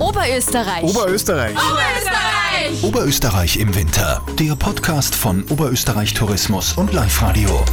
Oberösterreich. Oberösterreich. Oberösterreich. Oberösterreich im Winter. Der Podcast von Oberösterreich Tourismus und Live Radio.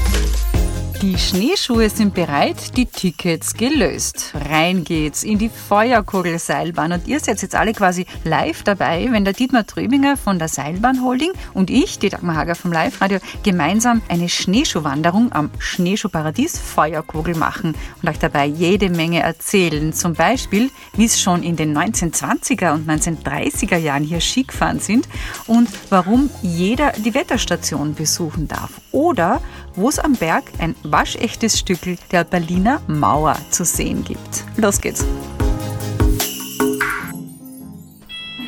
Die Schneeschuhe sind bereit, die Tickets gelöst. Rein geht's in die Feuerkugelseilbahn und ihr seid jetzt alle quasi live dabei, wenn der Dietmar Tröbinger von der Seilbahn Holding und ich, die Dagmar Hager vom Live Radio, gemeinsam eine Schneeschuhwanderung am Schneeschuhparadies Feuerkugel machen und euch dabei jede Menge erzählen. Zum Beispiel, wie es schon in den 1920er und 1930er Jahren hier Skigefahren sind und warum jeder die Wetterstation besuchen darf. Oder es am Berg ein waschechtes Stückel der Berliner Mauer zu sehen gibt. Los geht's!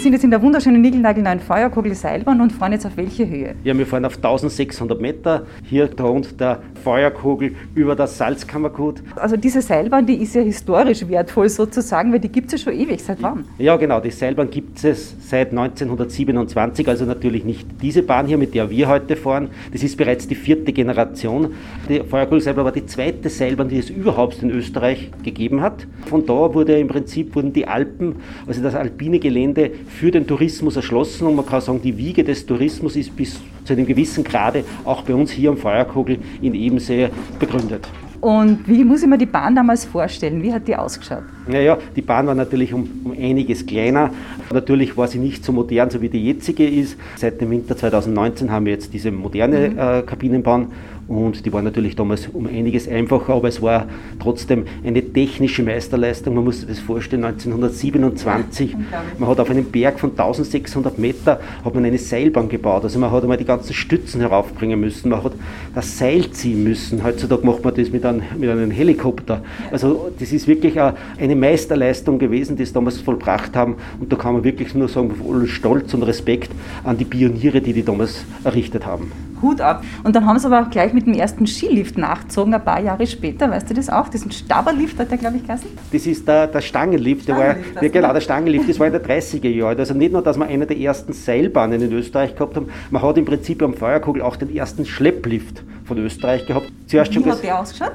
Sind jetzt in der wunderschönen Nigelnagelneuen Feuerkugel-Seilbahn und fahren jetzt auf welche Höhe? Ja, wir fahren auf 1600 Meter. Hier thront der Feuerkugel über das Salzkammergut. Also diese Seilbahn, die ist ja historisch wertvoll sozusagen, weil die gibt es ja schon ewig. Seit wann? Ja, genau. Die Seilbahn gibt es seit 1927. Also natürlich nicht diese Bahn hier, mit der wir heute fahren. Das ist bereits die vierte Generation. Die Feuerkugelseilbahn war die zweite Seilbahn, die es überhaupt in Österreich gegeben hat. Von da wurde im Prinzip wurden die Alpen, also das alpine Gelände, für den Tourismus erschlossen und man kann sagen, die Wiege des Tourismus ist bis zu einem gewissen Grade auch bei uns hier am Feuerkugel in Ebensee begründet. Und wie muss ich mir die Bahn damals vorstellen? Wie hat die ausgeschaut? Naja, die Bahn war natürlich um, um, einiges kleiner. Natürlich war sie nicht so modern, so wie die jetzige ist. Seit dem Winter 2019 haben wir jetzt diese moderne mhm. äh, Kabinenbahn und die war natürlich damals um einiges einfacher, aber es war trotzdem eine technische Meisterleistung. Man muss sich das vorstellen, 1927, man hat auf einem Berg von 1600 Meter hat man eine Seilbahn gebaut. Also man hat einmal die ganzen Stützen heraufbringen müssen, man hat das Seil ziehen müssen. Heutzutage macht man das mit einem, mit einem Helikopter. Also das ist wirklich eine Meisterleistung gewesen, die es damals vollbracht haben. Und da kann man wirklich nur sagen, voll Stolz und Respekt an die Pioniere, die die damals errichtet haben. Hut ab. Und dann haben sie aber auch gleich mit dem ersten Skilift nachgezogen, ein paar Jahre später. Weißt du das auch? Diesen Staberlift hat der, glaube ich, geheißen? Das ist der, der Stangenlift. Der Stangenlift war, ja, genau, der Stangenlift. Das war in den 30er Jahren. Also nicht nur, dass wir eine der ersten Seilbahnen in Österreich gehabt haben, man hat im Prinzip am Feuerkugel auch den ersten Schlepplift von Österreich gehabt. Zuerst Wie schon hat das, der ausgeschaut?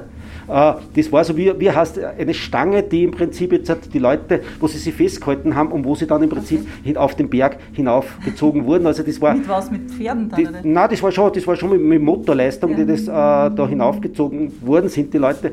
Äh, das war so wie, wie heißt eine Stange, die im Prinzip jetzt die Leute, wo sie sie festgehalten haben und wo sie dann im Prinzip okay. auf den Berg hinaufgezogen wurden. Also das war, mit was, mit Pferden dann? Die, nein, das war schon, das war schon mit, mit Motorleistung, ja. die das äh, da hinaufgezogen worden sind, die Leute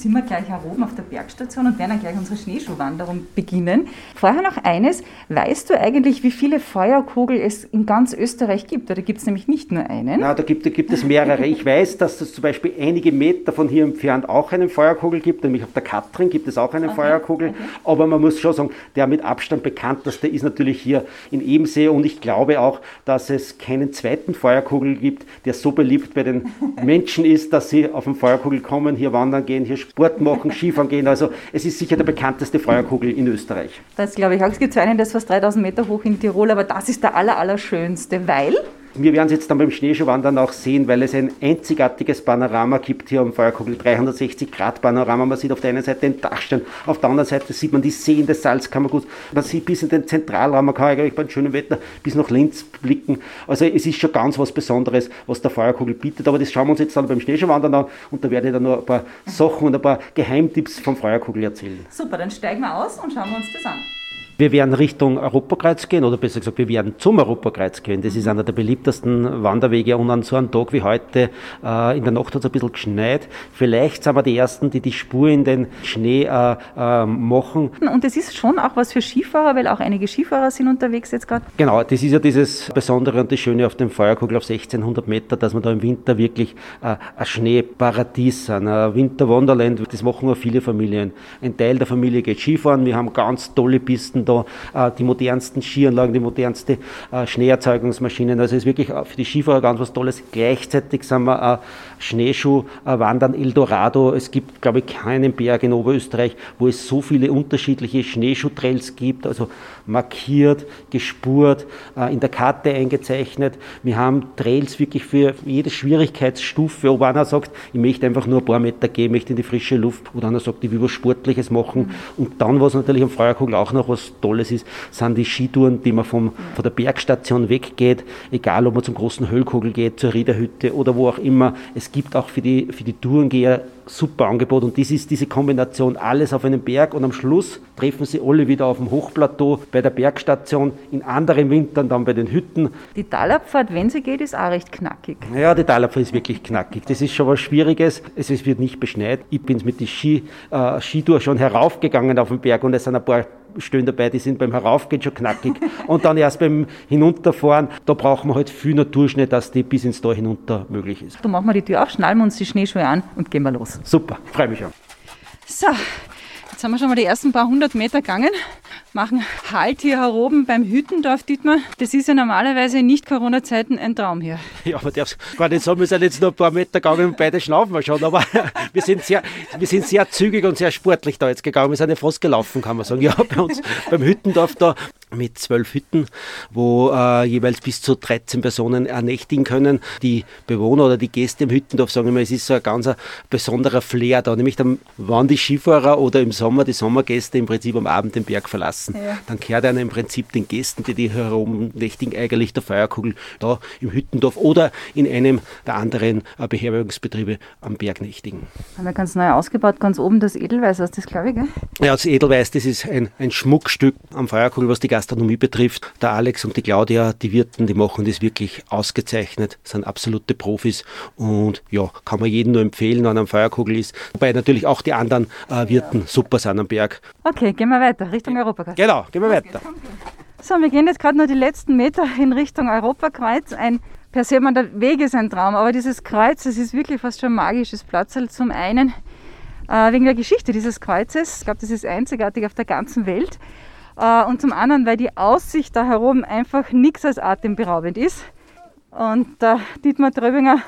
sind wir gleich auch oben auf der Bergstation und werden dann gleich unsere Schneeschuhwanderung beginnen. Vorher noch eines, weißt du eigentlich, wie viele Feuerkugel es in ganz Österreich gibt? Oder gibt es nämlich nicht nur einen? Na, da gibt, da gibt es mehrere. Ich weiß, dass es zum Beispiel einige Meter von hier entfernt auch einen Feuerkugel gibt, nämlich auf der Katrin gibt es auch einen okay. Feuerkugel. Okay. Aber man muss schon sagen, der mit Abstand bekannteste ist natürlich hier in Ebensee und ich glaube auch, dass es keinen zweiten Feuerkugel gibt, der so beliebt bei den Menschen ist, dass sie auf den Feuerkugel kommen, hier wandern gehen, hier Sport machen, Skifahren gehen. Also es ist sicher der bekannteste Feuerkugel in Österreich. Das glaube ich auch. Es gibt so einen, der ist fast 3000 Meter hoch in Tirol, aber das ist der aller, allerschönste, weil wir werden es jetzt dann beim Schneeschuhwandern auch sehen, weil es ein einzigartiges Panorama gibt hier am Feuerkugel, 360 Grad Panorama. Man sieht auf der einen Seite den Dachstein, auf der anderen Seite sieht man die Seen des Salzkammerguts. Man sieht bis in den Zentralraum, man kann eigentlich bei schönem Wetter bis nach Linz blicken. Also es ist schon ganz was Besonderes, was der Feuerkugel bietet. Aber das schauen wir uns jetzt dann beim Schneeschuhwandern an und da werde ich dann noch ein paar Sachen und ein paar Geheimtipps vom Feuerkugel erzählen. Super, dann steigen wir aus und schauen wir uns das an. Wir werden Richtung Europakreuz gehen, oder besser gesagt, wir werden zum Europakreuz gehen. Das ist einer der beliebtesten Wanderwege und an so einem Tag wie heute, äh, in der Nacht hat es ein bisschen geschneit. Vielleicht sind wir die Ersten, die die Spur in den Schnee äh, äh, machen. Und das ist schon auch was für Skifahrer, weil auch einige Skifahrer sind unterwegs jetzt gerade. Genau, das ist ja dieses Besondere und das Schöne auf dem Feuerkugel auf 1600 Meter, dass wir da im Winter wirklich äh, ein Schneeparadies sind, ein Winterwonderland. Das machen auch viele Familien. Ein Teil der Familie geht Skifahren. Wir haben ganz tolle Pisten da äh, die modernsten Skianlagen, die modernste äh, Schneeerzeugungsmaschinen. Also es ist wirklich für die Skifahrer ganz was Tolles. Gleichzeitig sind wir äh, Schneeschuhwandern Eldorado. Es gibt, glaube ich, keinen Berg in Oberösterreich, wo es so viele unterschiedliche Schneeschuhtrails gibt, also markiert, gespurt, äh, in der Karte eingezeichnet. Wir haben Trails wirklich für jede Schwierigkeitsstufe, ob einer sagt, ich möchte einfach nur ein paar Meter gehen, möchte in die frische Luft, oder einer sagt, ich will was Sportliches machen. Und dann, was natürlich am Feuerkugel auch noch was Tolles ist, sind die Skitouren, die man vom, von der Bergstation weggeht, egal ob man zum großen Höllkogel geht, zur Riederhütte oder wo auch immer. Es gibt auch für die, für die Tourengeher super Angebot und das ist diese Kombination alles auf einem Berg und am Schluss treffen sie alle wieder auf dem Hochplateau bei der Bergstation, in anderen Wintern dann bei den Hütten. Die Talabfahrt, wenn sie geht, ist auch recht knackig. Ja, die Talabfahrt ist wirklich knackig. Das ist schon was Schwieriges. Es wird nicht beschneit. Ich bin mit der Ski, äh, Skitour schon heraufgegangen auf den Berg und es sind ein paar Stellen dabei, die sind beim Heraufgehen schon knackig. und dann erst beim Hinunterfahren, da brauchen wir halt viel Naturschnee, dass die bis ins Tal hinunter möglich ist. Dann machen wir die Tür auf, schnallen wir uns die Schneeschuhe an und gehen wir los. Super, freue mich schon. So, jetzt haben wir schon mal die ersten paar hundert Meter gegangen, machen Halt hier heroben beim Hüttendorf Dietmar. Das ist ja normalerweise in Nicht-Corona-Zeiten ein Traum hier. Ja, man darf gar nicht sagen, wir sind jetzt nur ein paar Meter gegangen und beide schnaufen wir schon, aber wir sind, sehr, wir sind sehr zügig und sehr sportlich da jetzt gegangen. Wir sind ja fast gelaufen, kann man sagen. Ja, bei uns beim Hüttendorf da mit zwölf Hütten, wo äh, jeweils bis zu 13 Personen ernächtigen können. Die Bewohner oder die Gäste im Hüttendorf sagen immer, es ist so ein ganz besonderer Flair da. Nämlich dann, wann die Skifahrer oder im Sommer die Sommergäste im Prinzip am Abend den Berg verlassen, ja. dann kehrt einer im Prinzip den Gästen, die die herum nächtigen, eigentlich der Feuerkugel da im Hüttendorf oder in einem der anderen äh, Beherbergungsbetriebe am Berg nächtigen. Haben wir ganz neu ausgebaut, ganz oben das Edelweiß, ist das glaube ich, gell? Ja, das Edelweiß, das ist ein, ein Schmuckstück am Feuerkugel, was die Gastronomie betrifft. Der Alex und die Claudia, die Wirten, die machen das wirklich ausgezeichnet, sind absolute Profis und ja, kann man jedem nur empfehlen, wenn er am Feuerkugel ist. Wobei natürlich auch die anderen äh, Wirten super sind am Berg. Okay, gehen wir weiter, Richtung Europakreuz. Genau, gehen wir weiter. So, wir gehen jetzt gerade nur die letzten Meter in Richtung Europakreuz. Ein per se, man, der Weg ist ein Traum, aber dieses Kreuz, das ist wirklich fast schon ein magisches Platz. Zum einen äh, wegen der Geschichte dieses Kreuzes. Ich glaube, das ist einzigartig auf der ganzen Welt. Äh, und zum anderen, weil die Aussicht da herum einfach nichts als atemberaubend ist. Und der Dietmar Tröbinger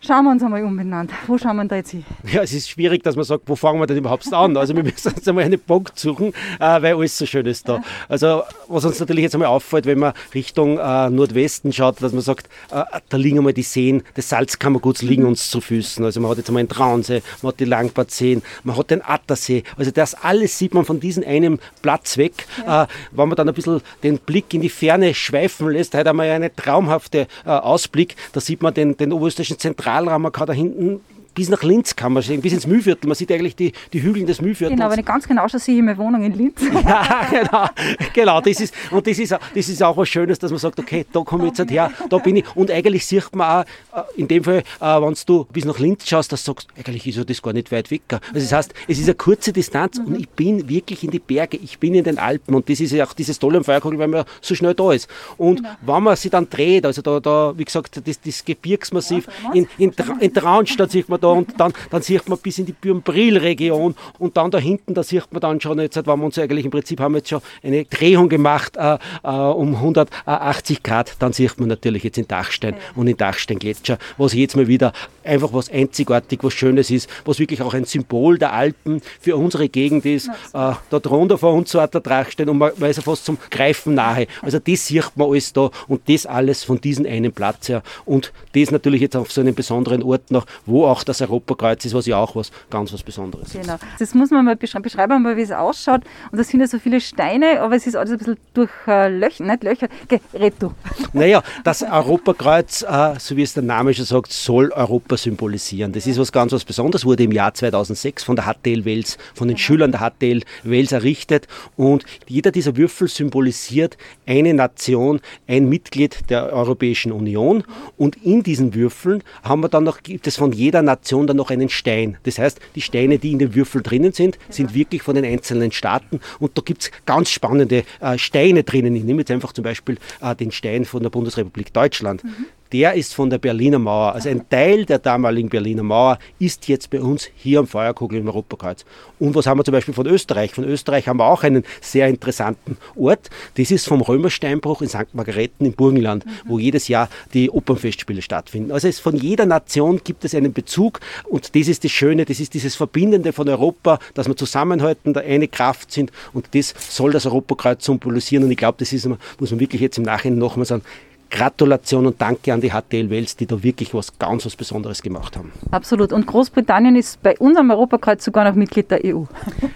Schauen wir uns einmal umbenannt. Wo schauen wir da jetzt hin? Ja, es ist schwierig, dass man sagt, wo fangen wir denn überhaupt an? Also wir müssen uns einmal einen Punkt suchen, äh, weil alles so schön ist da. Also was uns natürlich jetzt einmal auffällt, wenn man Richtung äh, Nordwesten schaut, dass man sagt, äh, da liegen einmal die Seen des Salzkammerguts liegen uns zu Füßen. Also man hat jetzt einmal den Traunsee, man hat die Langbadseen, man hat den Attersee. Also das alles sieht man von diesem einen Platz weg. Ja. wenn man dann ein bisschen den Blick in die Ferne schweifen lässt, hat einmal einen traumhaften Ausblick. Da sieht man den, den oberösterreichischen Zentral Man kann da hinten bis nach Linz kann man sehen, bis ins Mühlviertel. Man sieht eigentlich die, die Hügel des Mühlviertels. Genau, wenn ich ganz genau schaue, sehe ich meine Wohnung in Linz. ja, genau. genau das ist, und das ist, das ist auch was Schönes, dass man sagt, okay, da komme ich jetzt her, da bin ich. Und eigentlich sieht man auch, äh, in dem Fall, äh, wenn du bis nach Linz schaust, dass du sagst, eigentlich ist das gar nicht weit weg. Also das heißt, es ist eine kurze Distanz mhm. und ich bin wirklich in die Berge, ich bin in den Alpen und das ist ja auch dieses Tolle am Feuerkugel, weil man so schnell da ist. Und genau. wenn man sich dann dreht, also da, da wie gesagt, das, das Gebirgsmassiv, in, in, in Traunstadt sieht man da und dann, dann sieht man bis in die Bürnbril-Region und dann da hinten, da sieht man dann schon, jetzt wenn wir uns eigentlich im Prinzip haben jetzt schon eine Drehung gemacht äh, äh, um 180 Grad, dann sieht man natürlich jetzt in Dachstein und in Dachsteingletscher, was jetzt mal wieder einfach was einzigartig, was Schönes ist, was wirklich auch ein Symbol der Alpen für unsere Gegend ist. Äh, da drunter vor uns so der Dachstein und man, man ist ja fast zum Greifen nahe. Also das sieht man alles da und das alles von diesem einen Platz her und das natürlich jetzt auf so einem besonderen Ort noch, wo auch das Europakreuz ist, was ja auch was ganz was Besonderes genau. ist. Das muss man mal beschreiben, beschreiben mal, wie es ausschaut. Und das sind ja so viele Steine, aber es ist alles ein bisschen durch äh, Löcher, nicht Löcher. Okay, red du. Naja, das Europakreuz, äh, so wie es der Name schon sagt, soll Europa symbolisieren. Das ist was ganz was Besonderes, wurde im Jahr 2006 von der HTL Wels, von den Schülern der HTL Wels errichtet. Und jeder dieser Würfel symbolisiert eine Nation, ein Mitglied der Europäischen Union. Und in diesen Würfeln haben wir dann noch, gibt es von jeder Nation dann noch einen Stein. Das heißt, die Steine, die in dem Würfel drinnen sind, sind wirklich von den einzelnen Staaten. Und da gibt es ganz spannende äh, Steine drinnen. Ich nehme jetzt einfach zum Beispiel äh, den Stein von der Bundesrepublik Deutschland. Mhm der ist von der Berliner Mauer. Also ein Teil der damaligen Berliner Mauer ist jetzt bei uns hier am Feuerkugel im Europakreuz. Und was haben wir zum Beispiel von Österreich? Von Österreich haben wir auch einen sehr interessanten Ort. Das ist vom Römersteinbruch in St. Margareten im Burgenland, mhm. wo jedes Jahr die Opernfestspiele stattfinden. Also es von jeder Nation gibt es einen Bezug und das ist das Schöne, das ist dieses Verbindende von Europa, dass wir zusammenhalten, da eine Kraft sind und das soll das Europakreuz symbolisieren und ich glaube, das ist, muss man wirklich jetzt im Nachhinein nochmal sagen, Gratulation und Danke an die HTL Wels, die da wirklich was ganz was Besonderes gemacht haben. Absolut. Und Großbritannien ist bei unserem Europakreuz sogar noch Mitglied der EU.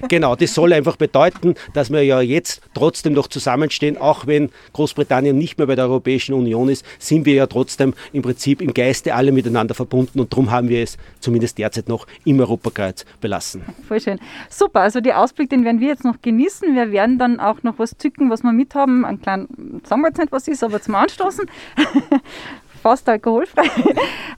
Genau, das soll einfach bedeuten, dass wir ja jetzt trotzdem noch zusammenstehen, auch wenn Großbritannien nicht mehr bei der Europäischen Union ist, sind wir ja trotzdem im Prinzip im Geiste alle miteinander verbunden und darum haben wir es zumindest derzeit noch im Europakreuz belassen. Voll schön. Super, also die Ausblick, den werden wir jetzt noch genießen. Wir werden dann auch noch was zücken, was wir mithaben. Ein kleinen, sagen wir jetzt nicht, was ist, aber zum Anstoßen. Fast alkoholfrei.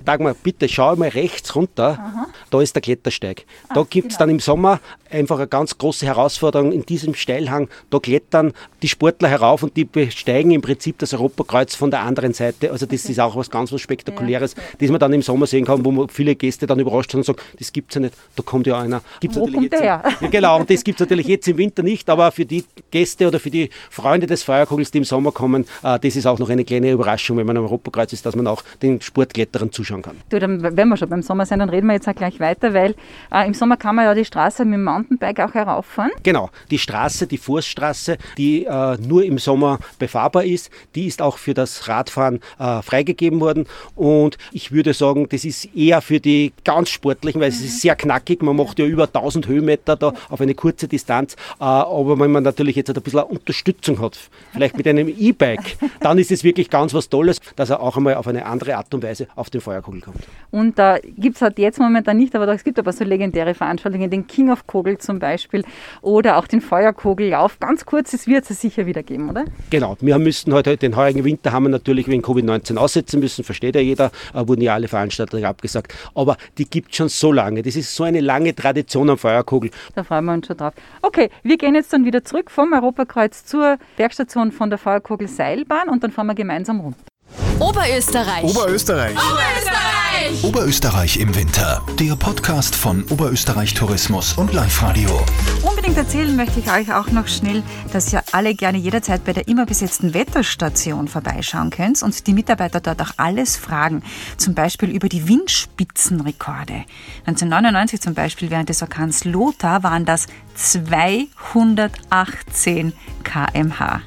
Dagmar, bitte schau mal rechts runter. Aha. Da ist der Klettersteig. Da ah, gibt es genau. dann im Sommer einfach eine ganz große Herausforderung in diesem Steilhang. Da klettern die Sportler herauf und die besteigen im Prinzip das Europakreuz von der anderen Seite. Also das okay. ist auch was ganz was Spektakuläres, ja. das man dann im Sommer sehen kann, wo viele Gäste dann überrascht sind und sagen, das gibt es ja nicht, da kommt ja einer. Gibt's wo kommt der her? Ja, genau, und das gibt es natürlich jetzt im Winter nicht, aber für die Gäste oder für die Freunde des Feuerkugels, die im Sommer kommen, äh, das ist auch noch eine kleine Überraschung, wenn man am Europakreuz ist, dass man auch den Sportkletterern zuschauen kann. Du, dann, wenn wir schon beim Sommer sind, dann reden wir jetzt auch gleich weiter, weil äh, im Sommer kann man ja die Straße mit dem Mountainbike auch herauffahren. Genau, die Straße, die Forststraße, die äh, nur im Sommer befahrbar ist, die ist auch für das Radfahren äh, freigegeben worden und ich würde sagen, das ist eher für die ganz Sportlichen, weil mhm. es ist sehr knackig, man macht ja über 1000 Höhenmeter da auf eine kurze Distanz, äh, aber wenn man natürlich jetzt ein bisschen Unterstützung hat, vielleicht mit einem E-Bike, dann ist es wirklich ganz was Tolles, dass er auch einmal auf eine andere Art und Weise auf den Feuerkugel kommt. Und da gibt es halt jetzt momentan nicht, aber es gibt aber so legendäre Veranstaltungen, den King of Kogel zum Beispiel oder auch den Feuerkugellauf. Ganz kurz, es wird es sicher wieder geben, oder? Genau, wir müssten heute, den heurigen Winter haben wir natürlich wegen Covid-19 aussetzen müssen, versteht ja jeder, äh, wurden ja alle Veranstaltungen abgesagt. Aber die gibt es schon so lange. Das ist so eine lange Tradition am Feuerkugel. Da freuen wir uns schon drauf. Okay, wir gehen jetzt dann wieder zurück vom Europakreuz zur Bergstation von der Feuerkugel Seilbahn und dann fahren wir gemeinsam runter. Oberösterreich. Oberösterreich. Oberösterreich. Oberösterreich im Winter. Der Podcast von Oberösterreich Tourismus und Live Radio. Unbedingt erzählen möchte ich euch auch noch schnell, dass ihr alle gerne jederzeit bei der immer besetzten Wetterstation vorbeischauen könnt und die Mitarbeiter dort auch alles fragen. Zum Beispiel über die Windspitzenrekorde. 1999 zum Beispiel während des Orkans Lothar waren das 218 kmh.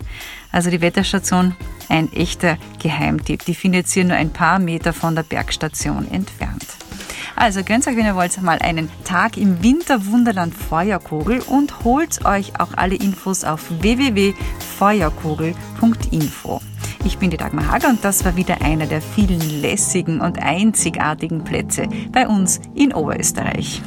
Also die Wetterstation ein echter Geheimtipp. Die findet ihr nur ein paar Meter von der Bergstation entfernt. Also gönnt euch, wenn ihr wollt, mal einen Tag im Winterwunderland Feuerkogel und holt euch auch alle Infos auf www.feuerkogel.info. Ich bin die Dagmar Hager und das war wieder einer der vielen lässigen und einzigartigen Plätze bei uns in Oberösterreich.